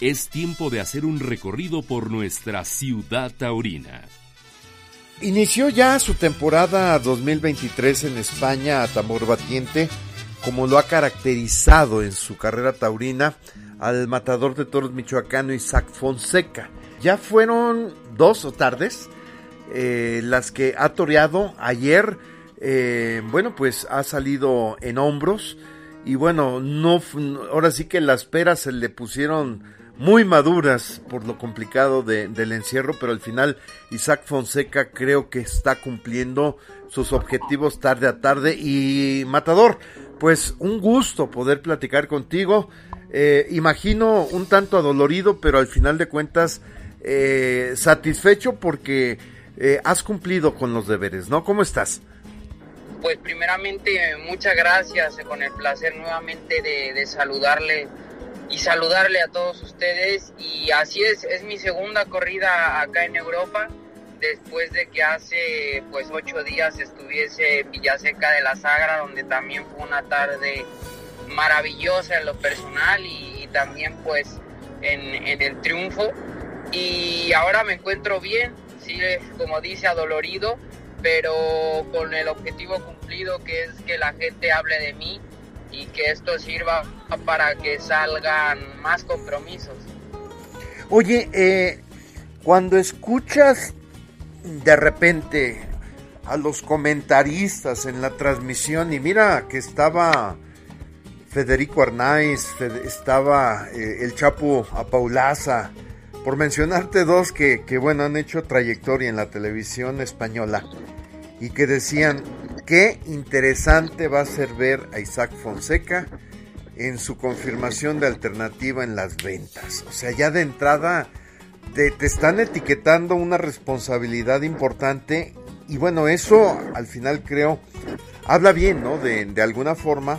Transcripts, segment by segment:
es tiempo de hacer un recorrido por nuestra ciudad taurina. Inició ya su temporada 2023 en España a tambor batiente, como lo ha caracterizado en su carrera taurina al matador de toros michoacano Isaac Fonseca. Ya fueron dos o tardes eh, las que ha toreado ayer. Eh, bueno, pues ha salido en hombros y bueno, no, ahora sí que las peras se le pusieron muy maduras por lo complicado del encierro, pero al final Isaac Fonseca creo que está cumpliendo sus objetivos tarde a tarde. Y Matador, pues un gusto poder platicar contigo. Eh, imagino un tanto adolorido, pero al final de cuentas eh, satisfecho porque eh, has cumplido con los deberes, ¿no? ¿Cómo estás? Pues primeramente muchas gracias, con el placer nuevamente de, de saludarle y saludarle a todos ustedes. Y así es, es mi segunda corrida acá en Europa, después de que hace pues ocho días estuviese en Villaseca de la Sagra, donde también fue una tarde maravillosa en lo personal y, también pues en, en, el triunfo. Y ahora me encuentro bien, sí, como dice, adolorido, pero con el objetivo cumplido que es que la gente hable de mí y que esto sirva para que salgan más compromisos. Oye, eh, cuando escuchas de repente a los comentaristas en la transmisión y mira que estaba Federico Arnaiz, estaba eh, el Chapo Apaulaza, por mencionarte dos que, que, bueno, han hecho trayectoria en la televisión española y que decían, qué interesante va a ser ver a Isaac Fonseca en su confirmación de alternativa en las ventas. O sea, ya de entrada te, están etiquetando una responsabilidad importante y bueno, eso al final creo habla bien, ¿no? De, de alguna forma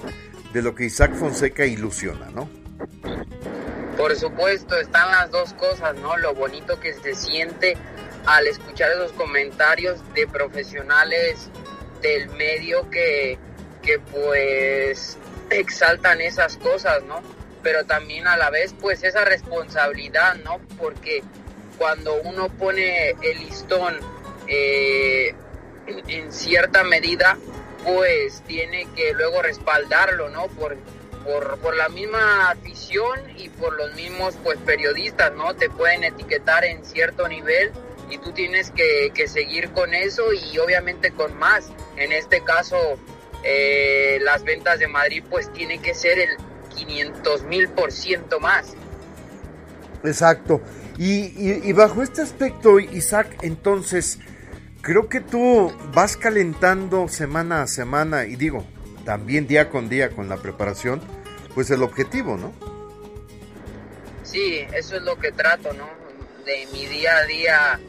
de lo que Isaac Fonseca ilusiona, ¿no? Por supuesto, están las dos cosas, ¿no? Lo bonito que se siente al escuchar esos comentarios de profesionales del medio que, que pues exaltan esas cosas, ¿no? Pero también a la vez pues esa responsabilidad, ¿no? Porque cuando uno pone el listón eh, en cierta medida, pues tiene que luego respaldarlo, ¿no? Por, por, por, la misma afición y por los mismos pues periodistas, ¿no? Te pueden etiquetar en cierto nivel y tú tienes que, seguir con eso y obviamente con más. En este caso, eh, las ventas de Madrid pues tiene que ser el 500 mil por ciento más. Exacto. Y, bajo este aspecto, Isaac, entonces, creo que tú vas calentando semana a semana y digo, también día con día con la preparación, pues el objetivo, ¿no? Sí, eso es lo que trato, ¿no? De mi día a día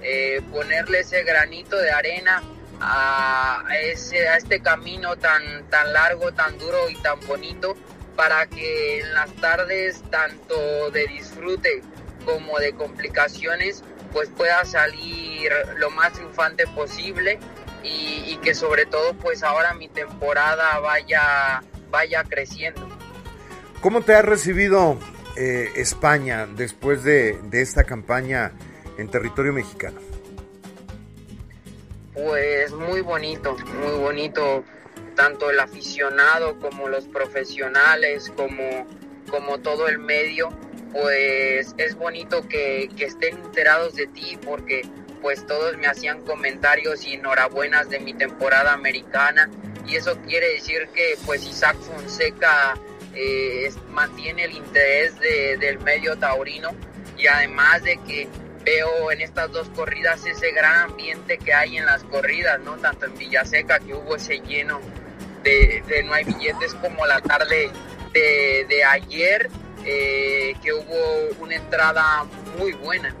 eh, ponerle ese granito de arena a, ese, a este camino tan, tan largo, tan duro y tan bonito para que en las tardes tanto de disfrute como de complicaciones pues pueda salir lo más triunfante posible y, que sobre todo pues ahora mi temporada vaya, vaya creciendo. ¿Cómo te ha recibido eh, España después de, de esta campaña en territorio mexicano? Pues muy bonito, muy bonito, tanto el aficionado como los profesionales, como, como todo el medio, pues es bonito que, que estén enterados de ti porque pues todos me hacían comentarios y enhorabuenas de mi temporada americana. Y eso quiere decir que pues Isaac Fonseca eh, mantiene el interés de, del medio taurino. Y además de que veo en estas dos corridas ese gran ambiente que hay en las corridas, ¿no? Tanto en Villaseca, que hubo ese lleno de, no hay billetes, como la tarde de, ayer, eh, que hubo una entrada muy buena.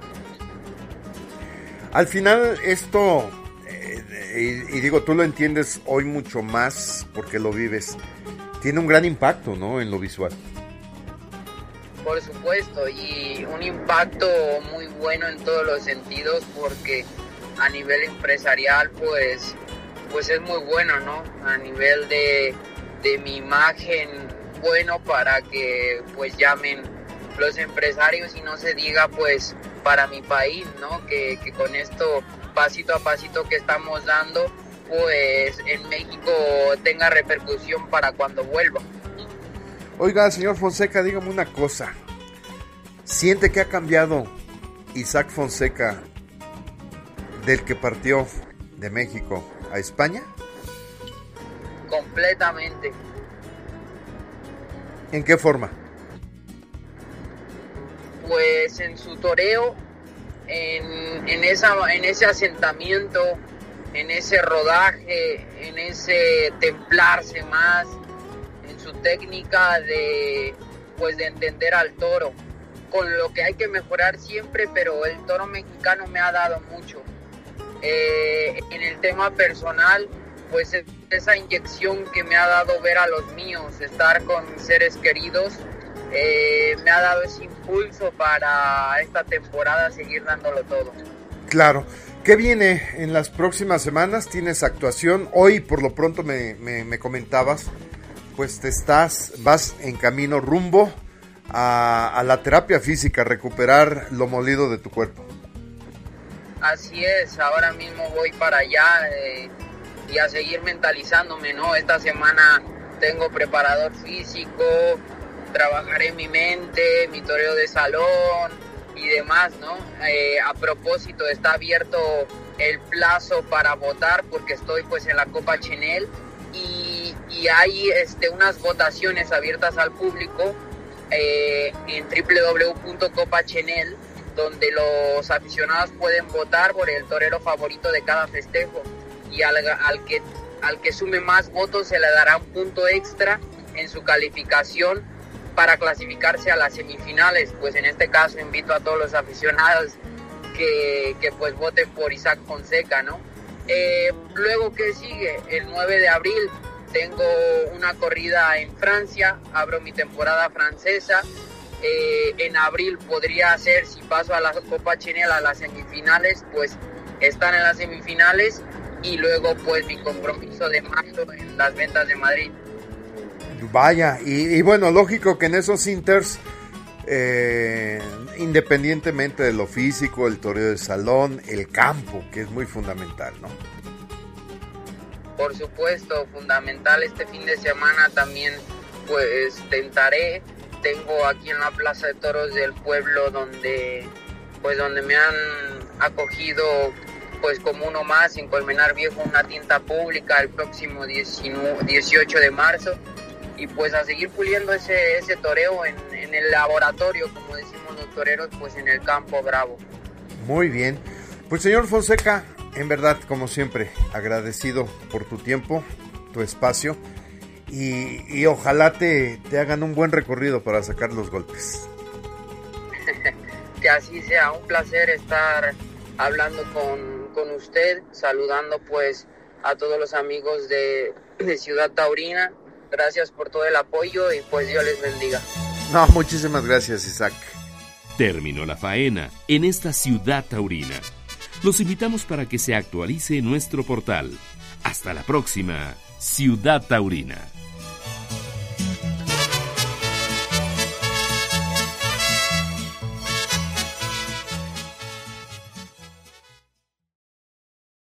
Al final esto, eh, y, y, digo, tú lo entiendes hoy mucho más porque lo vives, tiene un gran impacto, ¿no? En lo visual. Por supuesto, y un impacto muy bueno en todos los sentidos porque a nivel empresarial pues, pues es muy bueno, ¿no? A nivel de, mi imagen, bueno para que pues llamen los empresarios y no se diga pues para mi país, ¿no? Que, que con esto pasito a pasito que estamos dando, pues en México tenga repercusión para cuando vuelva. Oiga, señor Fonseca, dígame una cosa. ¿Siente que ha cambiado Isaac Fonseca del que partió de México a España? Completamente. ¿En qué forma? Pues en su toreo, en, en, esa, en ese asentamiento, en ese rodaje, en ese templarse más, su técnica de pues de entender al toro, con lo que hay que mejorar siempre, pero el toro mexicano me ha dado mucho. Eh, en el tema personal, pues esa inyección que me ha dado ver a los míos, estar con seres queridos, eh, me ha dado ese impulso para esta temporada seguir dándolo todo. Claro. ¿Qué viene en las próximas semanas? ¿Tienes actuación? Hoy por lo pronto me, me, comentabas, pues te estás, vas en camino rumbo a, a, la terapia física, recuperar lo molido de tu cuerpo. Así es, ahora mismo voy para allá eh, y a seguir mentalizándome, ¿no? Esta semana tengo preparador físico, trabajaré mi mente, mi toreo de salón, y demás, ¿no? Eh, a propósito, está abierto el plazo para votar porque estoy pues en la Copa Chenel y, y hay este, unas votaciones abiertas al público eh, en www.copachenel donde los aficionados pueden votar por el torero favorito de cada festejo y al, al, que, al que sume más votos se le dará un punto extra en su calificación para clasificarse a las semifinales. Pues en este caso invito a todos los aficionados que, que pues voten por Isaac Fonseca, ¿no? Eh, luego que sigue, el 9 de abril tengo una corrida en Francia, abro mi temporada francesa. Eh, en abril podría ser, si paso a la Copa Chinela, a las semifinales, pues están en las semifinales y luego pues mi compromiso de marzo en las ventas de Madrid. Vaya, y, bueno, lógico que en esos inters, eh, independientemente de lo físico, el toreo de salón, el campo, que es muy fundamental, ¿no? Por supuesto, fundamental este fin de semana también, pues tentaré. Tengo aquí en la Plaza de Toros del pueblo donde, pues donde me han acogido pues como uno más en Colmenar Viejo una tienda pública el próximo 18 de marzo y pues a seguir puliendo ese, ese toreo en, en, el laboratorio, como decimos los toreros, pues en el campo bravo. Muy bien. Pues señor Fonseca, en verdad, como siempre, agradecido por tu tiempo, tu espacio y, y ojalá te, te hagan un buen recorrido para sacar los golpes. que así sea, un placer estar hablando con, con usted, saludando pues a todos los amigos de, de Ciudad Taurina Gracias por todo el apoyo y pues Dios les bendiga. No, muchísimas gracias, Isaac. Terminó la faena en esta ciudad taurina. Los invitamos para que se actualice nuestro portal. Hasta la próxima, Ciudad Taurina.